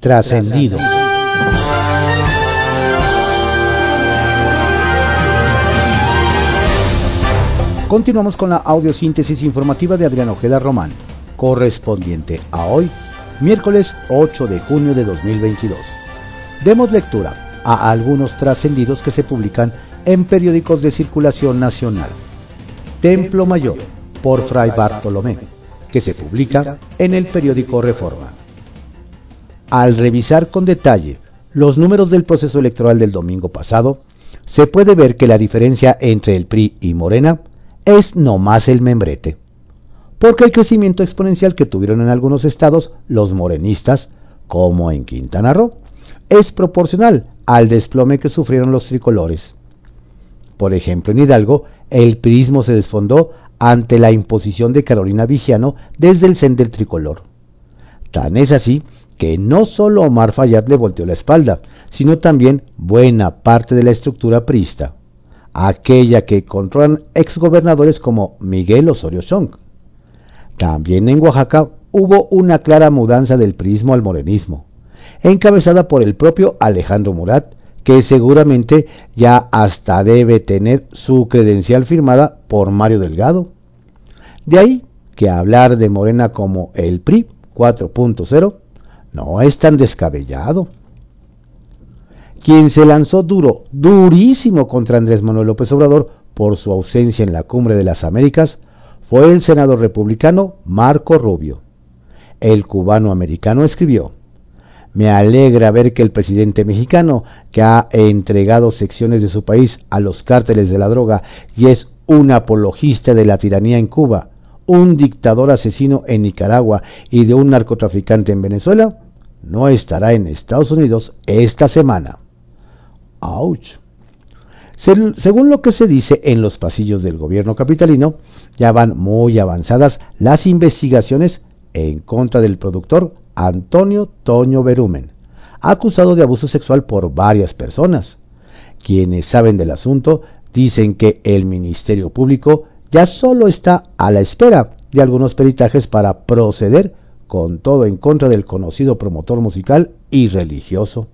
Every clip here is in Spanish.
Trascendido. Continuamos con la audiosíntesis informativa de Adrián Ojeda Román, correspondiente a hoy, miércoles 8 de junio de 2022. Demos lectura a algunos trascendidos que se publican en periódicos de circulación nacional. Templo Mayor, por Fray Bartolomé, que se publica en el periódico Reforma. Al revisar con detalle los números del proceso electoral del domingo pasado, se puede ver que la diferencia entre el PRI y Morena es no más el membrete. Porque el crecimiento exponencial que tuvieron en algunos estados los morenistas, como en Quintana Roo, es proporcional al desplome que sufrieron los tricolores. Por ejemplo, en Hidalgo, el prismo se desfondó ante la imposición de Carolina Vigiano desde el CEN del tricolor. Tan es así que no solo Omar Fayad le volteó la espalda, sino también buena parte de la estructura prista aquella que controlan exgobernadores como Miguel Osorio Chong. También en Oaxaca hubo una clara mudanza del prismo al morenismo, encabezada por el propio Alejandro Murat, que seguramente ya hasta debe tener su credencial firmada por Mario Delgado. De ahí que hablar de Morena como el PRI 4.0 no es tan descabellado. Quien se lanzó duro, durísimo contra Andrés Manuel López Obrador por su ausencia en la Cumbre de las Américas fue el senador republicano Marco Rubio. El cubano americano escribió, me alegra ver que el presidente mexicano, que ha entregado secciones de su país a los cárteles de la droga y es un apologista de la tiranía en Cuba, un dictador asesino en Nicaragua y de un narcotraficante en Venezuela, no estará en Estados Unidos esta semana. ¡Auch! Según lo que se dice en los pasillos del gobierno capitalino, ya van muy avanzadas las investigaciones en contra del productor Antonio Toño Berumen, acusado de abuso sexual por varias personas. Quienes saben del asunto dicen que el Ministerio Público ya solo está a la espera de algunos peritajes para proceder con todo en contra del conocido promotor musical y religioso.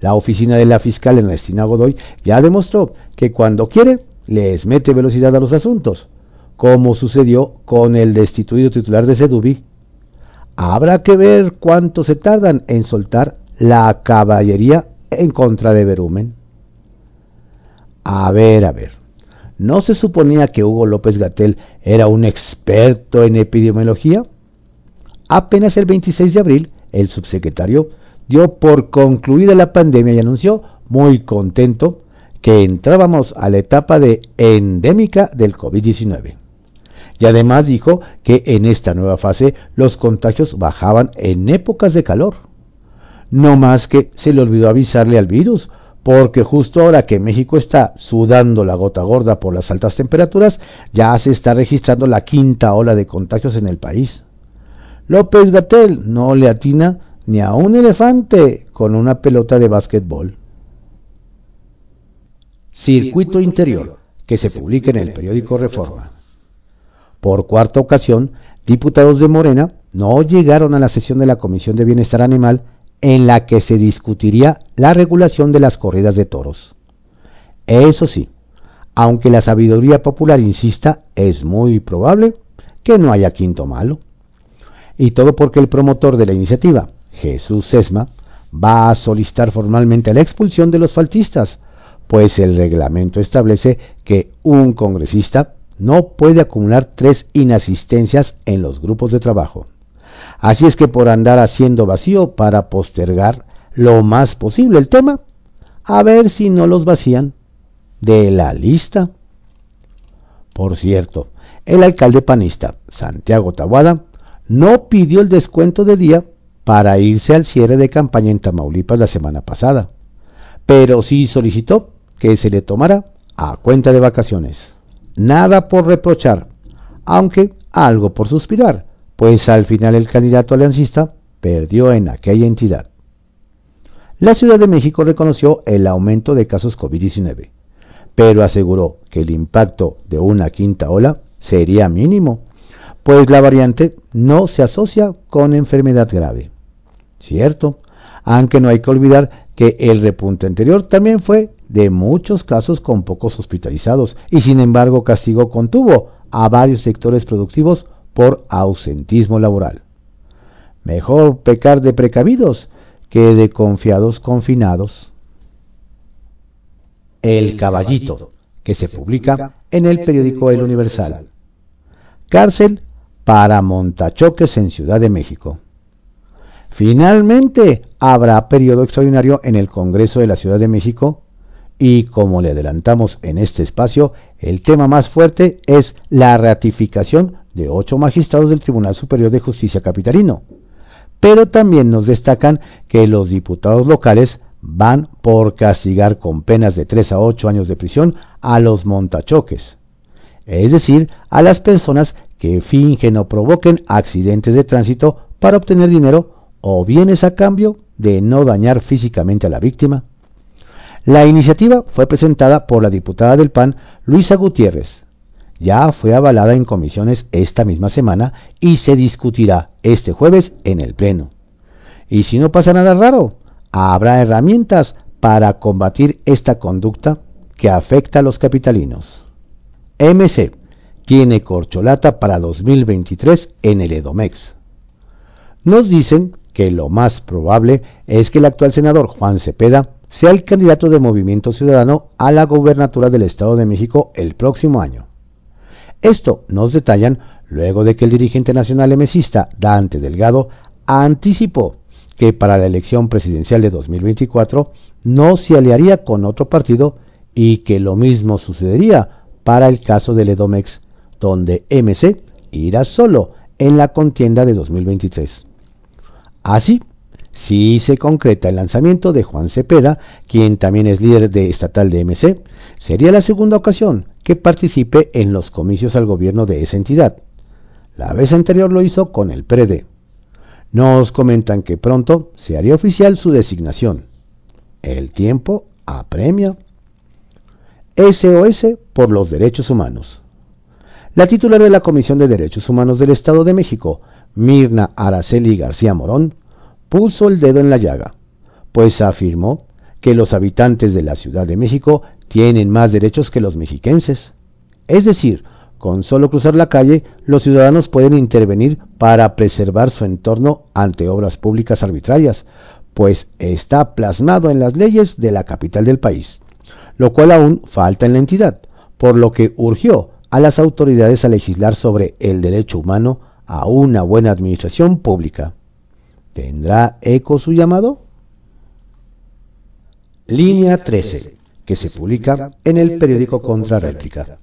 La oficina de la fiscal Ernestina Godoy ya demostró que cuando quiere les mete velocidad a los asuntos, como sucedió con el destituido titular de Sedubi. Habrá que ver cuánto se tardan en soltar la caballería en contra de Berumen. A ver, a ver. ¿No se suponía que Hugo López Gatel era un experto en epidemiología? Apenas el 26 de abril, el subsecretario dio por concluida la pandemia y anunció, muy contento, que entrábamos a la etapa de endémica del COVID-19. Y además dijo que en esta nueva fase los contagios bajaban en épocas de calor. No más que se le olvidó avisarle al virus, porque justo ahora que México está sudando la gota gorda por las altas temperaturas, ya se está registrando la quinta ola de contagios en el país. López Gatel no le atina ni a un elefante con una pelota de básquetbol. Circuito Interior, que se publica en el periódico Reforma. Por cuarta ocasión, diputados de Morena no llegaron a la sesión de la Comisión de Bienestar Animal en la que se discutiría la regulación de las corridas de toros. Eso sí, aunque la sabiduría popular insista, es muy probable que no haya quinto malo. Y todo porque el promotor de la iniciativa, Jesús Sesma, va a solicitar formalmente la expulsión de los faltistas, pues el reglamento establece que un congresista no puede acumular tres inasistencias en los grupos de trabajo. Así es que por andar haciendo vacío para postergar lo más posible el tema, a ver si no los vacían de la lista. Por cierto, el alcalde panista, Santiago Tabuada, no pidió el descuento de día para irse al cierre de campaña en Tamaulipas la semana pasada, pero sí solicitó que se le tomara a cuenta de vacaciones. Nada por reprochar, aunque algo por suspirar, pues al final el candidato aliancista perdió en aquella entidad. La Ciudad de México reconoció el aumento de casos COVID-19, pero aseguró que el impacto de una quinta ola sería mínimo, pues la variante no se asocia con enfermedad grave. Cierto, aunque no hay que olvidar que el repunte anterior también fue de muchos casos con pocos hospitalizados y sin embargo castigo contuvo a varios sectores productivos por ausentismo laboral. Mejor pecar de precavidos que de confiados confinados. El Caballito, que se publica en el periódico El Universal. Cárcel para montachoques en Ciudad de México. Finalmente habrá periodo extraordinario en el Congreso de la Ciudad de México y como le adelantamos en este espacio, el tema más fuerte es la ratificación de ocho magistrados del Tribunal Superior de Justicia Capitalino. Pero también nos destacan que los diputados locales van por castigar con penas de 3 a 8 años de prisión a los montachoques, es decir, a las personas que fingen o provoquen accidentes de tránsito para obtener dinero o bienes a cambio de no dañar físicamente a la víctima. La iniciativa fue presentada por la diputada del PAN, Luisa Gutiérrez. Ya fue avalada en comisiones esta misma semana y se discutirá este jueves en el Pleno. Y si no pasa nada raro, habrá herramientas para combatir esta conducta que afecta a los capitalinos. MC tiene corcholata para 2023 en el Edomex. Nos dicen que lo más probable es que el actual senador Juan Cepeda sea el candidato de Movimiento Ciudadano a la gobernatura del Estado de México el próximo año. Esto nos detallan luego de que el dirigente nacional emesista Dante Delgado anticipó que para la elección presidencial de 2024 no se aliaría con otro partido y que lo mismo sucedería para el caso del Edomex, donde MC irá solo en la contienda de 2023. Así, si se concreta el lanzamiento de Juan Cepeda, quien también es líder de estatal de MC, sería la segunda ocasión que participe en los comicios al gobierno de esa entidad. La vez anterior lo hizo con el PRD. Nos comentan que pronto se haría oficial su designación. El tiempo apremia. SOS por los Derechos Humanos. La titular de la Comisión de Derechos Humanos del Estado de México, Mirna Araceli García Morón, puso el dedo en la llaga, pues afirmó que los habitantes de la Ciudad de México tienen más derechos que los mexiquenses. Es decir, con solo cruzar la calle, los ciudadanos pueden intervenir para preservar su entorno ante obras públicas arbitrarias, pues está plasmado en las leyes de la capital del país, lo cual aún falta en la entidad, por lo que urgió a las autoridades a legislar sobre el derecho humano a una buena administración pública. ¿Tendrá eco su llamado? Línea 13, que se publica en el periódico Contrarréplica.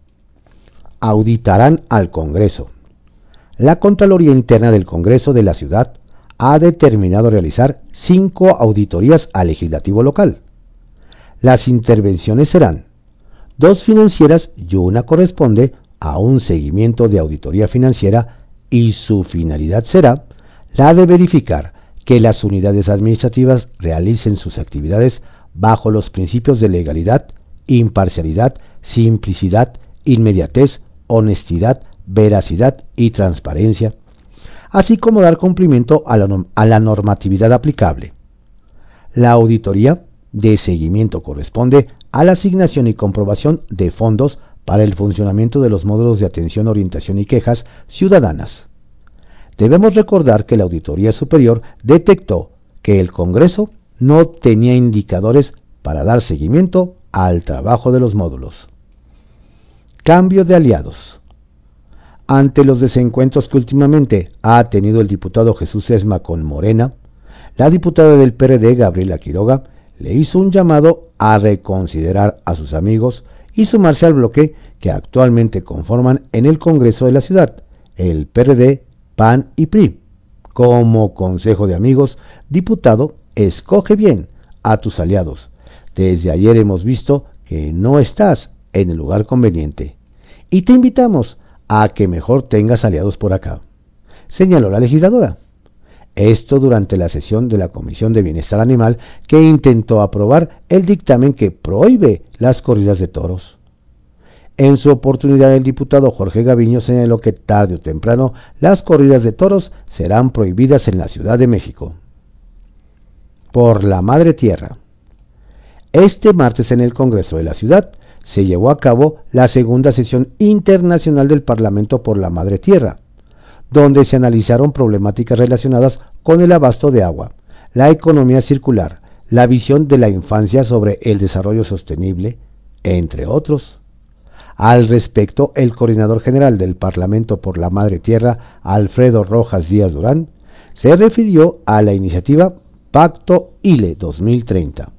Auditarán al Congreso. La Contraloría Interna del Congreso de la Ciudad ha determinado realizar cinco auditorías al legislativo local. Las intervenciones serán dos financieras y una corresponde a un seguimiento de auditoría financiera y su finalidad será la de verificar que las unidades administrativas realicen sus actividades bajo los principios de legalidad, imparcialidad, simplicidad, inmediatez, honestidad, veracidad y transparencia, así como dar cumplimiento a la, normatividad aplicable. La auditoría de seguimiento corresponde a la asignación y comprobación de fondos para el funcionamiento de los módulos de atención, orientación y quejas ciudadanas debemos recordar que la Auditoría Superior detectó que el Congreso no tenía indicadores para dar seguimiento al trabajo de los módulos. Cambio de aliados. Ante los desencuentros que últimamente ha tenido el diputado Jesús Esma con Morena, la diputada del PRD, Gabriela Quiroga, le hizo un llamado a reconsiderar a sus amigos y sumarse al bloque que actualmente conforman en el Congreso de la ciudad, el PRD, PAN y PRI. Como consejo de amigos, diputado, escoge bien a tus aliados. Desde ayer hemos visto que no estás en el lugar conveniente y te invitamos a que mejor tengas aliados por acá, señaló la legisladora. Esto durante la sesión de la Comisión de Bienestar Animal que intentó aprobar el dictamen que prohíbe las corridas de toros. En su oportunidad, el diputado Jorge Gaviño señaló que tarde o temprano las corridas de toros serán prohibidas en la Ciudad de México. Por la Madre Tierra. Este martes en el Congreso de la Ciudad se llevó a cabo la segunda sesión internacional del Parlamento por la Madre Tierra, donde se analizaron problemáticas relacionadas con el abasto de agua, la economía circular, la visión de la infancia sobre el desarrollo sostenible, entre otros. Al respecto, el coordinador general del Parlamento por la Madre Tierra, Alfredo Rojas Díaz Durán, se refirió a la iniciativa Pacto ILE 2030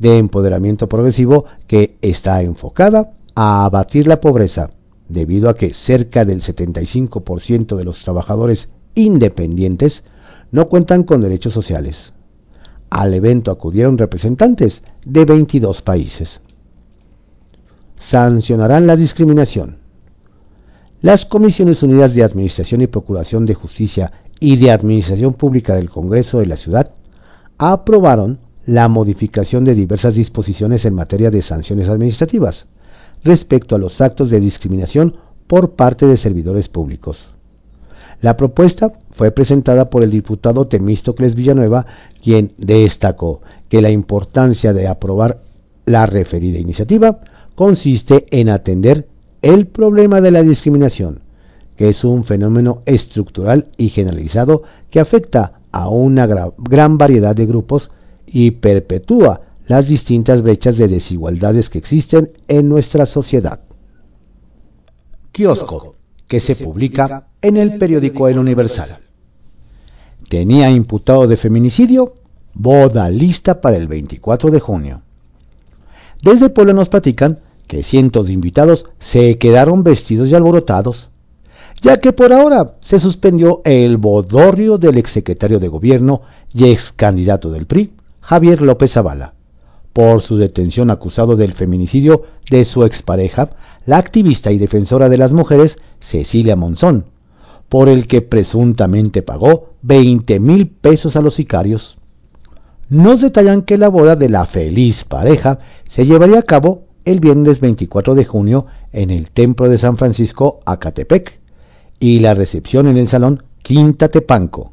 de empoderamiento progresivo que está enfocada a abatir la pobreza, debido a que cerca del 75% de los trabajadores independientes no cuentan con derechos sociales. Al evento acudieron representantes de 22 países. Sancionarán la discriminación. Las Comisiones Unidas de Administración y Procuración de Justicia y de Administración Pública del Congreso de la Ciudad aprobaron la modificación de diversas disposiciones en materia de sanciones administrativas respecto a los actos de discriminación por parte de servidores públicos. La propuesta fue presentada por el diputado Temístocles Villanueva, quien destacó que la importancia de aprobar la referida iniciativa consiste en atender el problema de la discriminación, que es un fenómeno estructural y generalizado que afecta a una gran variedad de grupos y perpetúa las distintas brechas de desigualdades que existen en nuestra sociedad. Kiosco, que se publica en el periódico El Universal. Tenía imputado de feminicidio, boda lista para el 24 de junio. Desde el pueblo nos platican que cientos de invitados se quedaron vestidos y alborotados, ya que por ahora se suspendió el bodorrio del exsecretario de gobierno y ex candidato del PRI, Javier López Zavala, por su detención acusado del feminicidio de su expareja, la activista y defensora de las mujeres Cecilia Monzón, por el que presuntamente pagó 20 mil pesos a los sicarios. Nos detallan que la boda de la feliz pareja se llevaría a cabo el viernes 24 de junio en el Templo de San Francisco, Acatepec, y la recepción en el Salón Quinta Tepanco.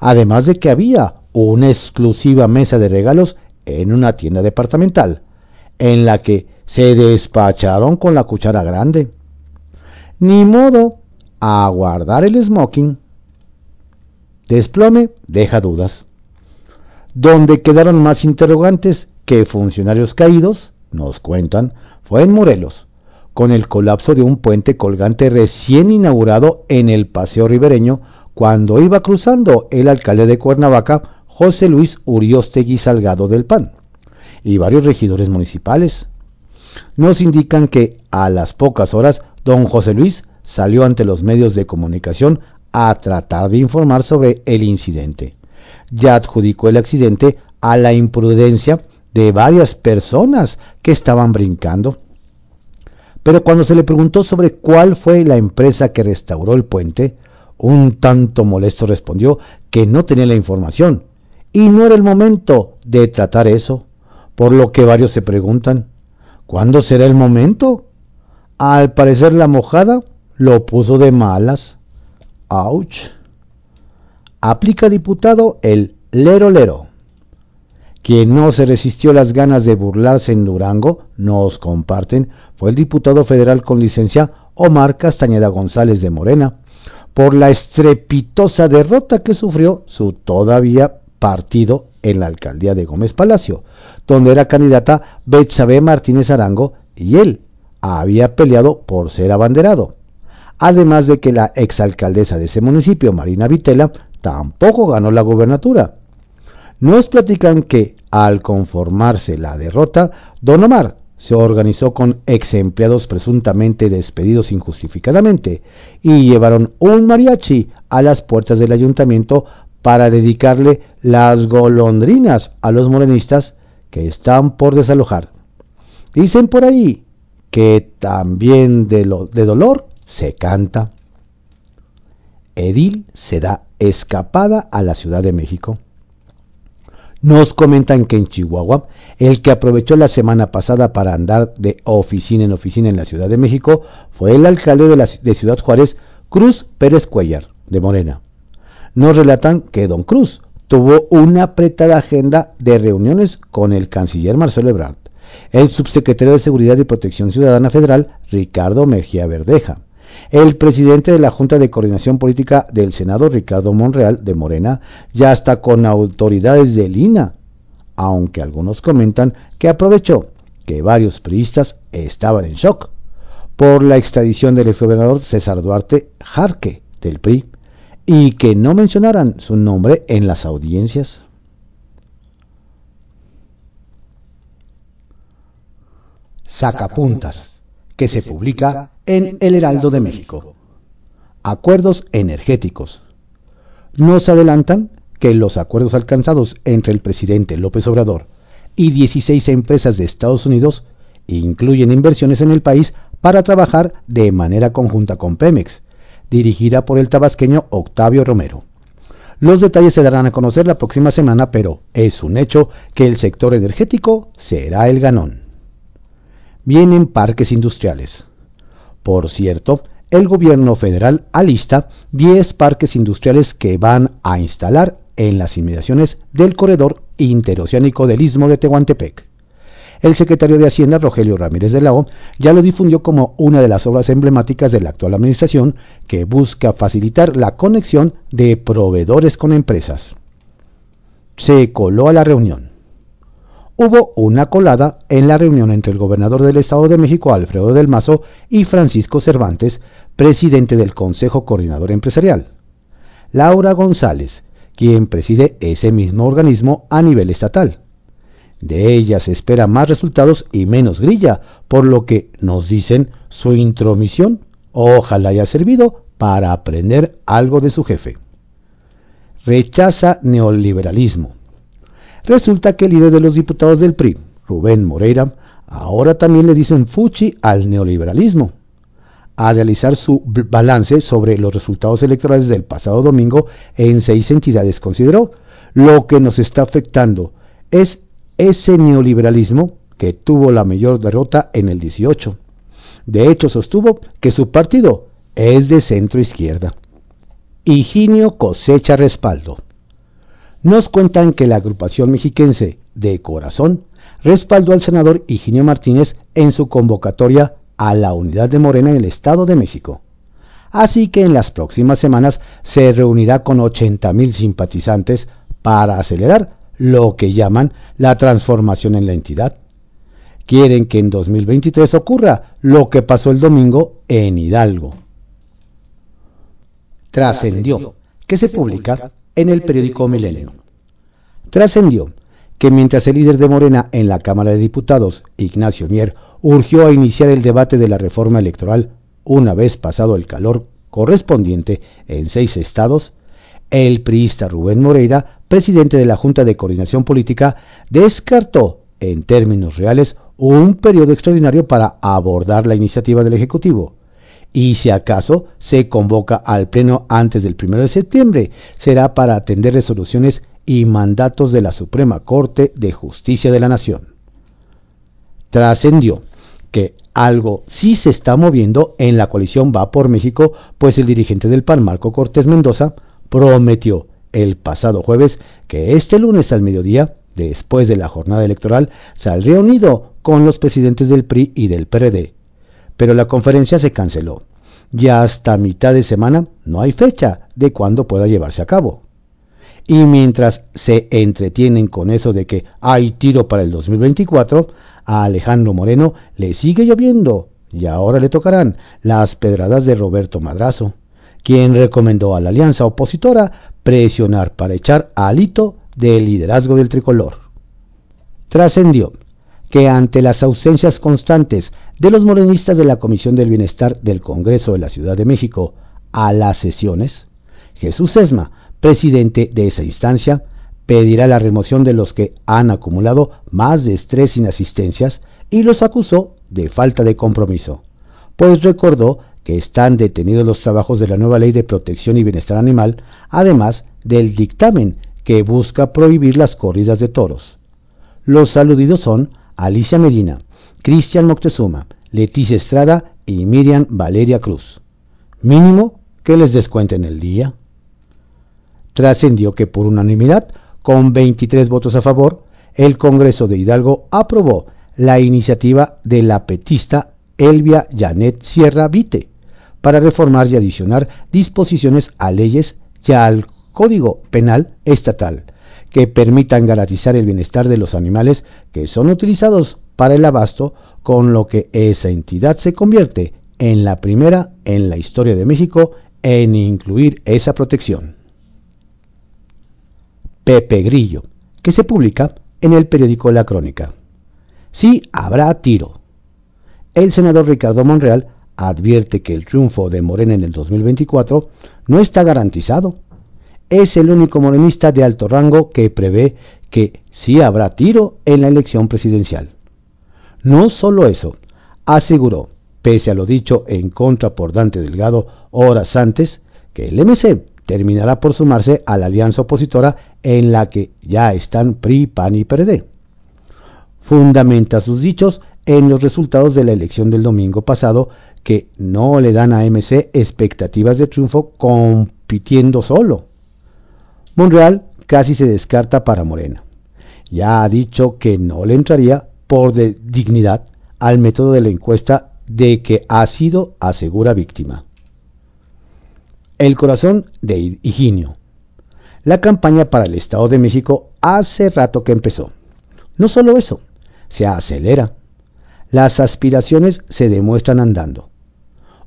Además de que había una exclusiva mesa de regalos en una tienda departamental, en la que se despacharon con la cuchara grande. Ni modo a guardar el smoking. Desplome deja dudas. Donde quedaron más interrogantes que funcionarios caídos, nos cuentan, fue en Morelos, con el colapso de un puente colgante recién inaugurado en el Paseo Ribereño cuando iba cruzando el alcalde de Cuernavaca José Luis Uriostegui Salgado del PAN y varios regidores municipales. Nos indican que a las pocas horas don José Luis salió ante los medios de comunicación a tratar de informar sobre el incidente. Ya adjudicó el accidente a la imprudencia de varias personas que estaban brincando. Pero cuando se le preguntó sobre cuál fue la empresa que restauró el puente, un tanto molesto respondió que no tenía la información y no era el momento de tratar eso, por lo que varios se preguntan, ¿cuándo será el momento? Al parecer la mojada lo puso de malas. ¡Auch! Aplica diputado el lero lero. Quien no se resistió las ganas de burlarse en Durango, nos comparten, fue el diputado federal con licencia Omar Castañeda González de Morena, por la estrepitosa derrota que sufrió su todavía partido en la alcaldía de Gómez Palacio, donde era candidata Betsabe Martínez Arango y él había peleado por ser abanderado. Además de que la exalcaldesa de ese municipio, Marina Vitela, tampoco ganó la gobernatura. Nos platican que, al conformarse la derrota, Don Omar se organizó con ex empleados presuntamente despedidos injustificadamente y llevaron un mariachi a las puertas del ayuntamiento para dedicarle las golondrinas a los morenistas que están por desalojar. Dicen por ahí que también de, lo, de dolor se canta. Edil se da escapada a la Ciudad de México. Nos comentan que en Chihuahua, el que aprovechó la semana pasada para andar de oficina en oficina en la Ciudad de México fue el alcalde de, la, de Ciudad Juárez, Cruz Pérez Cuellar, de Morena. Nos relatan que Don Cruz tuvo una apretada agenda de reuniones con el canciller Marcelo Ebrard, el subsecretario de Seguridad y Protección Ciudadana Federal Ricardo Mejía Verdeja, el presidente de la Junta de Coordinación Política del Senado Ricardo Monreal de Morena, ya hasta con autoridades del INA, aunque algunos comentan que aprovechó que varios priistas estaban en shock por la extradición del exgobernador César Duarte Jarque del PRI y que no mencionaran su nombre en las audiencias. Sacapuntas, que se publica en El Heraldo de México. Acuerdos energéticos. Nos adelantan que los acuerdos alcanzados entre el presidente López Obrador y 16 empresas de Estados Unidos incluyen inversiones en el país para trabajar de manera conjunta con Pemex, dirigida por el tabasqueño Octavio Romero. Los detalles se darán a conocer la próxima semana, pero es un hecho que el sector energético será el ganón. Vienen parques industriales. Por cierto, el gobierno federal alista 10 parques industriales que van a instalar en las inmediaciones del corredor interoceánico del Istmo de Tehuantepec. El secretario de Hacienda, Rogelio Ramírez de la O, ya lo difundió como una de las obras emblemáticas de la actual administración que busca facilitar la conexión de proveedores con empresas. Se coló a la reunión. Hubo una colada en la reunión entre el gobernador del Estado de México, Alfredo del Mazo, y Francisco Cervantes, presidente del Consejo Coordinador Empresarial. Laura González, quien preside ese mismo organismo a nivel estatal. De ella se espera más resultados y menos grilla, por lo que nos dicen su intromisión ojalá haya servido para aprender algo de su jefe. Rechaza neoliberalismo. Resulta que el líder de los diputados del PRI, Rubén Moreira, ahora también le dicen fuchi al neoliberalismo. A realizar su balance sobre los resultados electorales del pasado domingo en seis entidades consideró, lo que nos está afectando es ese neoliberalismo que tuvo la mayor derrota en el 18. De hecho, sostuvo que su partido es de centro izquierda. Higinio cosecha respaldo. Nos cuentan que la agrupación mexiquense de Corazón respaldó al senador Higinio Martínez en su convocatoria a la unidad de Morena en el Estado de México. Así que en las próximas semanas se reunirá con 80.000 simpatizantes para acelerar lo que llaman la transformación en la entidad. Quieren que en 2023 ocurra lo que pasó el domingo en Hidalgo. Trascendió, que se publica en el periódico Milenio. Trascendió que mientras el líder de Morena en la Cámara de Diputados, Ignacio Mier, urgió a iniciar el debate de la reforma electoral una vez pasado el calor correspondiente en seis estados, el priista Rubén Moreira presidente de la Junta de Coordinación Política, descartó, en términos reales, un periodo extraordinario para abordar la iniciativa del Ejecutivo. Y si acaso se convoca al Pleno antes del 1 de septiembre, será para atender resoluciones y mandatos de la Suprema Corte de Justicia de la Nación. Trascendió que algo sí se está moviendo en la coalición Va por México, pues el dirigente del PAN, Marco Cortés Mendoza, prometió el pasado jueves que este lunes al mediodía, después de la jornada electoral, saldría unido con los presidentes del PRI y del PRD. Pero la conferencia se canceló. Ya hasta mitad de semana no hay fecha de cuándo pueda llevarse a cabo. Y mientras se entretienen con eso de que hay tiro para el 2024, a Alejandro Moreno le sigue lloviendo y ahora le tocarán las pedradas de Roberto Madrazo, quien recomendó a la alianza opositora presionar para echar a Alito del liderazgo del tricolor. Trascendió que ante las ausencias constantes de los morenistas de la Comisión del Bienestar del Congreso de la Ciudad de México a las sesiones, Jesús Esma, presidente de esa instancia, pedirá la remoción de los que han acumulado más de estrés inasistencias y los acusó de falta de compromiso, pues recordó que están detenidos los trabajos de la nueva Ley de Protección y Bienestar Animal, además del dictamen que busca prohibir las corridas de toros. Los aludidos son Alicia Medina, Cristian Moctezuma, Leticia Estrada y Miriam Valeria Cruz. Mínimo que les descuenten el día. trascendió que por unanimidad, con 23 votos a favor, el Congreso de Hidalgo aprobó la iniciativa de la petista Elvia Janet Sierra Vite para reformar y adicionar disposiciones a leyes y al Código Penal Estatal que permitan garantizar el bienestar de los animales que son utilizados para el abasto, con lo que esa entidad se convierte en la primera en la historia de México en incluir esa protección. Pepe Grillo, que se publica en el periódico La Crónica. Sí habrá tiro. El senador Ricardo Monreal advierte que el triunfo de Morena en el 2024 no está garantizado. Es el único morenista de alto rango que prevé que sí habrá tiro en la elección presidencial. No solo eso, aseguró, pese a lo dicho en contra por Dante Delgado horas antes, que el MC terminará por sumarse a la alianza opositora en la que ya están PRI, PAN y PRD. Fundamenta sus dichos en los resultados de la elección del domingo pasado que no le dan a MC expectativas de triunfo compitiendo solo. Monreal casi se descarta para Morena. Ya ha dicho que no le entraría por dignidad al método de la encuesta de que ha sido asegura víctima. El corazón de Higinio. La campaña para el Estado de México hace rato que empezó. No solo eso, se acelera. Las aspiraciones se demuestran andando.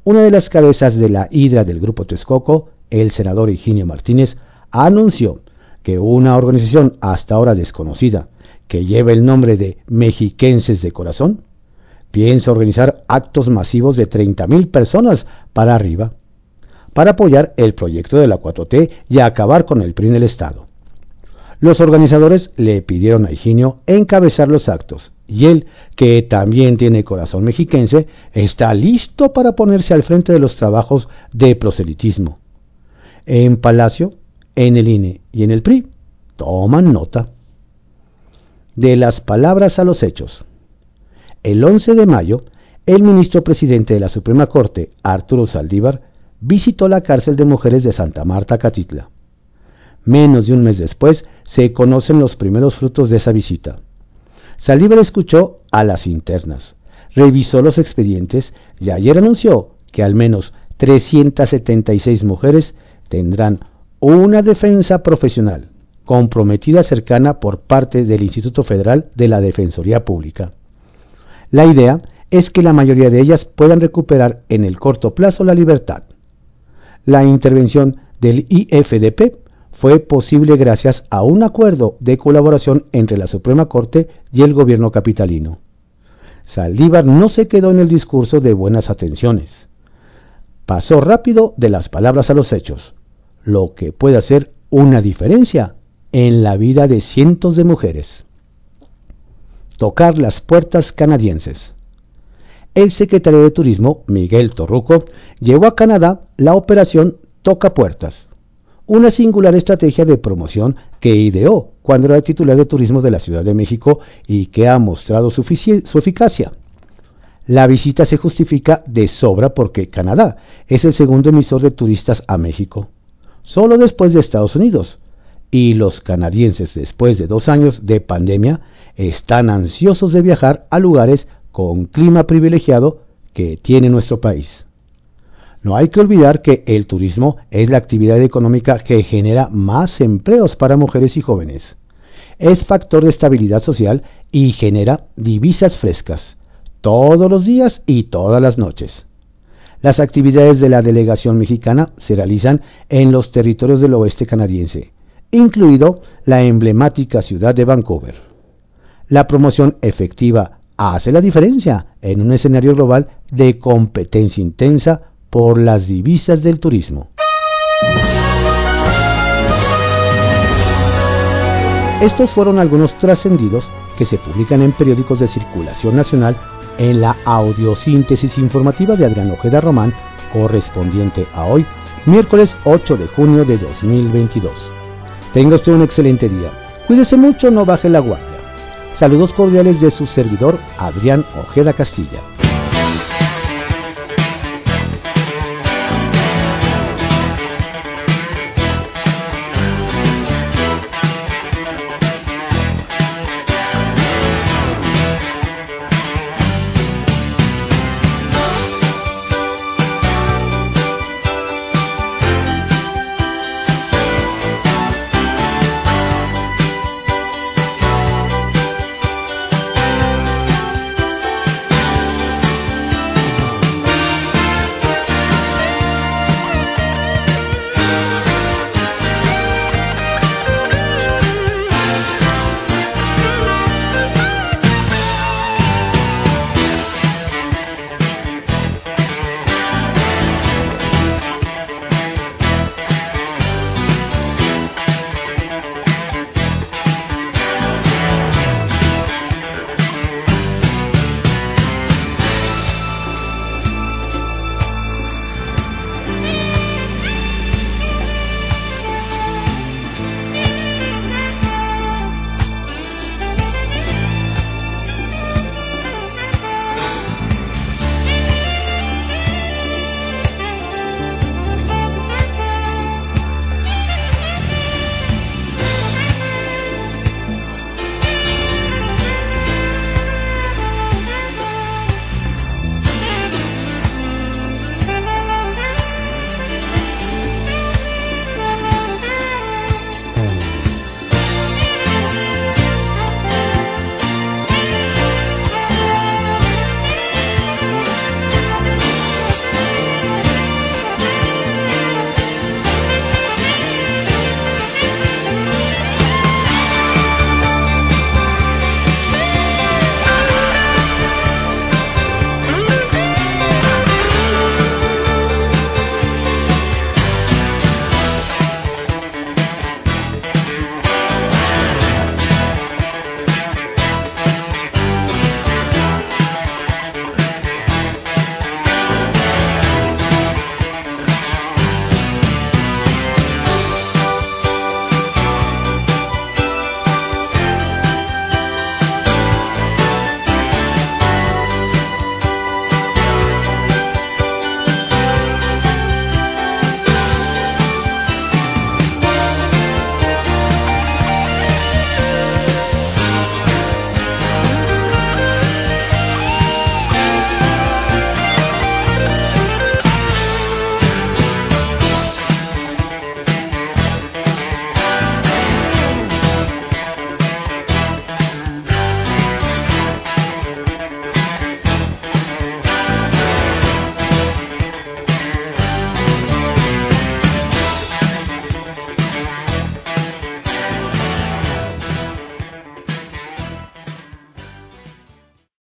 Una de las cabezas de la hidra del Grupo Texcoco, el senador Higinio Martínez, anunció que una organización hasta ahora desconocida, que lleva el nombre de Mexiquenses de Corazón, piensa organizar actos masivos de 30.000 personas para arriba para apoyar el proyecto de la 4T y acabar con el PRI en el Estado. Los organizadores le pidieron a Higinio encabezar los actos y él, que también tiene corazón mexiquense, está listo para ponerse al frente de los trabajos de proselitismo. En Palacio, en el INE y en el PRI toman nota. De las palabras a los hechos. El 11 de mayo, el ministro presidente de la Suprema Corte, Arturo Saldívar, visitó la cárcel de mujeres de Santa Marta, Catitla. Menos de un mes después se conocen los primeros frutos de esa visita. Saldívar escuchó a las internas, revisó los expedientes y ayer anunció que al menos 376 mujeres tendrán una defensa profesional comprometida cercana por parte del Instituto Federal de la Defensoría Pública. La idea es que la mayoría de ellas puedan recuperar en el corto plazo la libertad. La intervención del IFDP fue posible gracias a un acuerdo de colaboración entre la Suprema Corte y el gobierno capitalino. Saldívar no se quedó en el discurso de buenas atenciones. Pasó rápido de las palabras a los hechos, lo que puede hacer una diferencia en la vida de cientos de mujeres. Tocar las puertas canadienses el secretario de Turismo, Miguel Torruco, llevó a Canadá la operación Toca Puertas, una singular estrategia de promoción que ideó cuando era titular de Turismo de la Ciudad de México y que ha mostrado su, su eficacia. La visita se justifica de sobra porque Canadá es el segundo emisor de turistas a México, solo después de Estados Unidos, y los canadienses después de dos años de pandemia están ansiosos de viajar a lugares con clima privilegiado que tiene nuestro país. No hay que olvidar que el turismo es la actividad económica que genera más empleos para mujeres y jóvenes. Es factor de estabilidad social y genera divisas frescas, todos los días y todas las noches. Las actividades de la delegación mexicana se realizan en los territorios del oeste canadiense, incluido la emblemática ciudad de Vancouver. La promoción efectiva hace la diferencia en un escenario global de competencia intensa por las divisas del turismo. Estos fueron algunos trascendidos que se publican en periódicos de circulación nacional en la audiosíntesis informativa de Adrián Ojeda Román, correspondiente a hoy, miércoles 8 de junio de 2022. Tenga usted un excelente día. Cuídese mucho, no baje la guardia. Saludos cordiales de su servidor Adrián Ojeda Castilla.